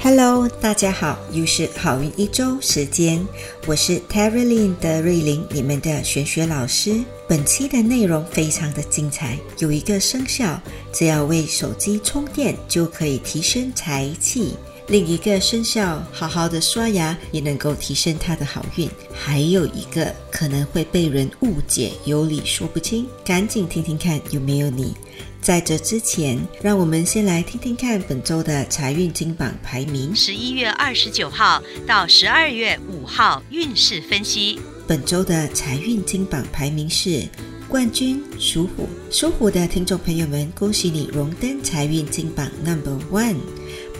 Hello，大家好，又是好运一周时间，我是 Terry Lin 的瑞玲，你们的玄学老师。本期的内容非常的精彩，有一个生肖，只要为手机充电就可以提升财气；另一个生肖好好的刷牙也能够提升他的好运，还有一个可能会被人误解，有理说不清，赶紧听听看有没有你。在这之前，让我们先来听听看本周的财运金榜排名。十一月二十九号到十二月五号运势分析。本周的财运金榜排名是冠军属虎，属虎的听众朋友们，恭喜你荣登财运金榜 Number One。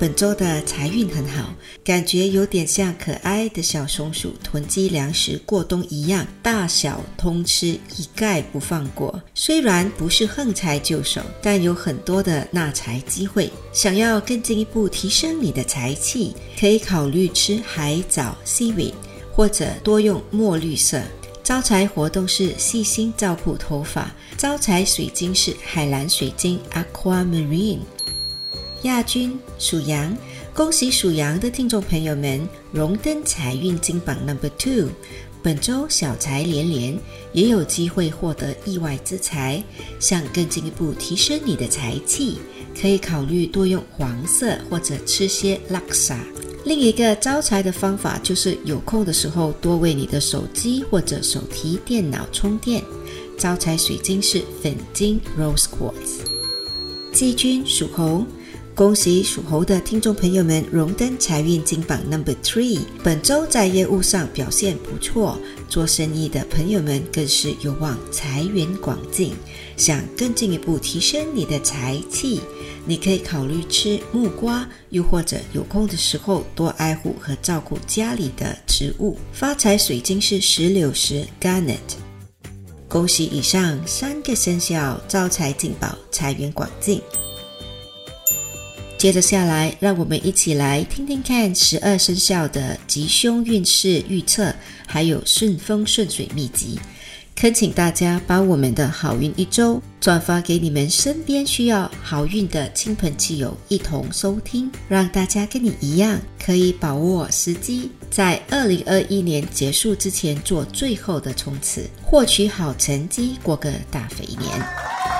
本周的财运很好，感觉有点像可爱的小松鼠囤积粮食过冬一样，大小通吃，一概不放过。虽然不是横财就手，但有很多的纳财机会。想要更进一步提升你的财气，可以考虑吃海藻 （seaweed） 或者多用墨绿色。招财活动是细心照顾头发，招财水晶是海蓝水晶 （aquamarine）。亚军属羊，恭喜属羊的听众朋友们荣登财运金榜 Number Two。本周小财连连，也有机会获得意外之财。想更进一步提升你的财气，可以考虑多用黄色或者吃些拉萨。另一个招财的方法就是有空的时候多为你的手机或者手提电脑充电。招财水晶是粉晶 Rose Quartz。季军属猴。恭喜属猴的听众朋友们荣登财运金榜 Number Three。本周在业务上表现不错，做生意的朋友们更是有望财源广进。想更进一步提升你的财气，你可以考虑吃木瓜，又或者有空的时候多爱护和照顾家里的植物。发财水晶是石榴石 Garnet。恭喜以上三个生肖招财进宝，财源广进。接着下来，让我们一起来听听看十二生肖的吉凶运势预测，还有顺风顺水秘籍。恳请大家把我们的好运一周转发给你们身边需要好运的亲朋戚友，一同收听，让大家跟你一样，可以把握时机，在二零二一年结束之前做最后的冲刺，获取好成绩，过个大肥年。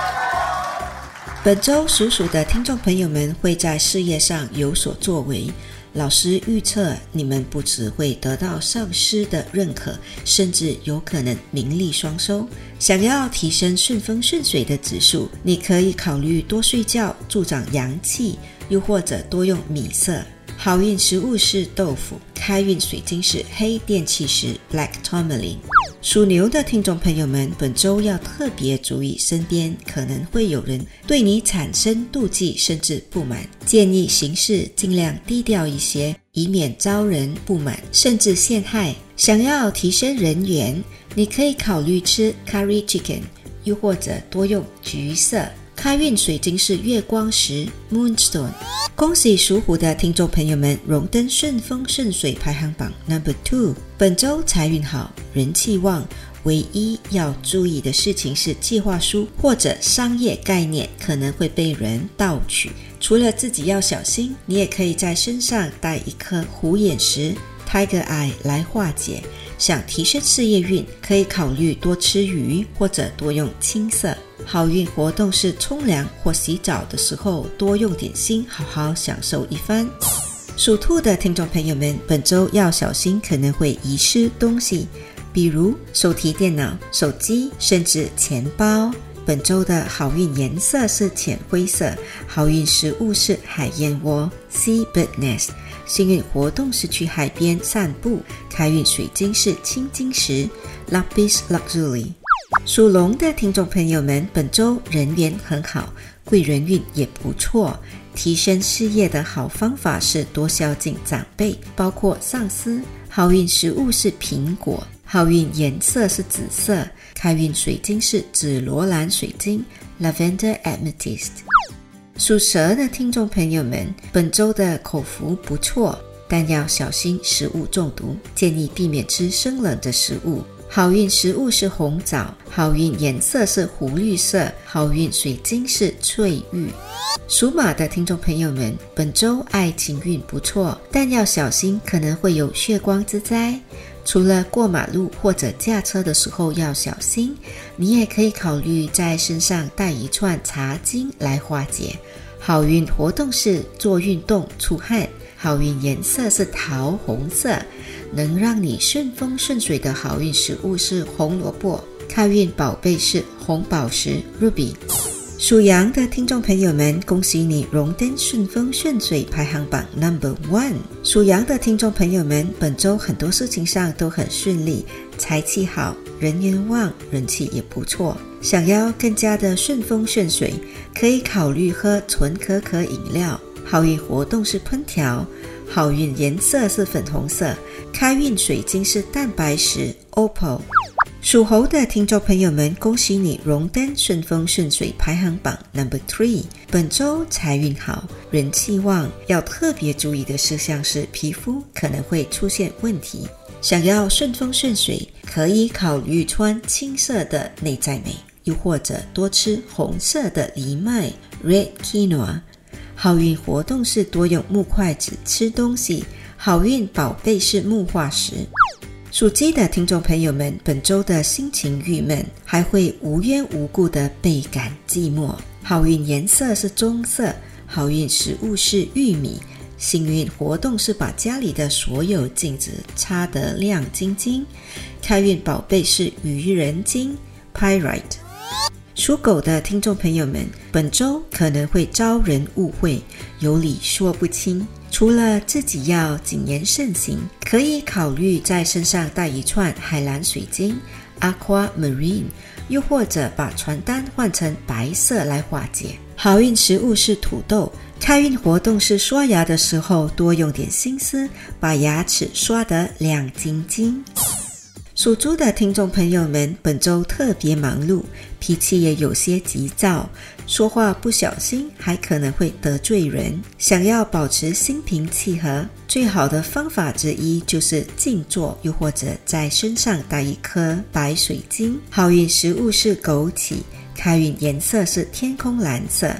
本周属鼠的听众朋友们会在事业上有所作为，老师预测你们不只会得到上司的认可，甚至有可能名利双收。想要提升顺风顺水的指数，你可以考虑多睡觉，助长阳气，又或者多用米色。好运食物是豆腐，开运水晶是黑电气石 （Black Tourmaline）。属牛的听众朋友们，本周要特别注意，身边可能会有人对你产生妒忌甚至不满，建议行事尽量低调一些，以免招人不满甚至陷害。想要提升人缘，你可以考虑吃 curry chicken，又或者多用橘色。开运水晶是月光石 （Moonstone）。恭喜属虎的听众朋友们荣登顺风顺水排行榜 Number Two。本周财运好，人气旺，唯一要注意的事情是计划书或者商业概念可能会被人盗取。除了自己要小心，你也可以在身上带一颗虎眼石 （Tiger Eye） 来化解。想提升事业运，可以考虑多吃鱼或者多用青色。好运活动是冲凉或洗澡的时候多用点心，好好享受一番。属兔的听众朋友们，本周要小心，可能会遗失东西。比如手提电脑、手机，甚至钱包。本周的好运颜色是浅灰色，好运食物是海燕窝 （Seabird Nest）。幸运活动是去海边散步。开运水晶是青金石 （Lapis Lazuli）。属龙的听众朋友们，本周人缘很好，贵人运也不错。提升事业的好方法是多孝敬长辈，包括上司。好运食物是苹果。好运颜色是紫色，开运水晶是紫罗兰水晶 （Lavender Amethyst）。属蛇的听众朋友们，本周的口福不错，但要小心食物中毒，建议避免吃生冷的食物。好运食物是红枣，好运颜色是湖绿色，好运水晶是翠玉。属马的听众朋友们，本周爱情运不错，但要小心可能会有血光之灾。除了过马路或者驾车的时候要小心，你也可以考虑在身上带一串茶巾来化解。好运活动是做运动出汗，好运颜色是桃红色，能让你顺风顺水的好运食物是红萝卜。开运宝贝是红宝石 Ruby。属羊的听众朋友们，恭喜你荣登顺风顺水排行榜 Number One。属羊的听众朋友们，本周很多事情上都很顺利，财气好，人缘旺，人气也不错。想要更加的顺风顺水，可以考虑喝纯可可饮料。好运活动是烹调，好运颜色是粉红色，开运水晶是蛋白石 Opal。属猴的听众朋友们，恭喜你荣登顺风顺水排行榜 Number Three。本周财运好，人气旺，要特别注意的事项是皮肤可能会出现问题。想要顺风顺水，可以考虑穿青色的内在美，又或者多吃红色的藜麦 Red Quinoa。好运活动是多用木筷子吃东西，好运宝贝是木化石。属鸡的听众朋友们，本周的心情郁闷，还会无缘无故的倍感寂寞。好运颜色是棕色，好运食物是玉米，幸运活动是把家里的所有镜子擦得亮晶晶。开运宝贝是愚人金 （Pyrite）。属狗的听众朋友们，本周可能会遭人误会，有理说不清。除了自己要谨言慎行，可以考虑在身上带一串海蓝水晶 （Aquamarine），又或者把传单换成白色来化解。好运食物是土豆，开运活动是刷牙的时候多用点心思，把牙齿刷得亮晶晶。属猪的听众朋友们，本周特别忙碌，脾气也有些急躁，说话不小心还可能会得罪人。想要保持心平气和，最好的方法之一就是静坐，又或者在身上戴一颗白水晶。好运食物是枸杞，开运颜色是天空蓝色。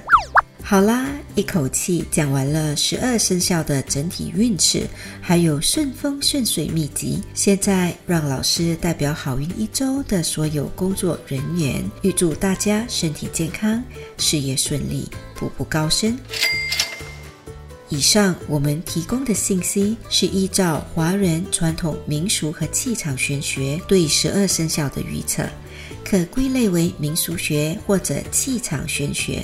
好啦，一口气讲完了十二生肖的整体运势，还有顺风顺水秘籍。现在让老师代表好运一周的所有工作人员，预祝大家身体健康，事业顺利，步步高升。以上我们提供的信息是依照华人传统民俗和气场玄学对十二生肖的预测，可归类为民俗学或者气场玄学。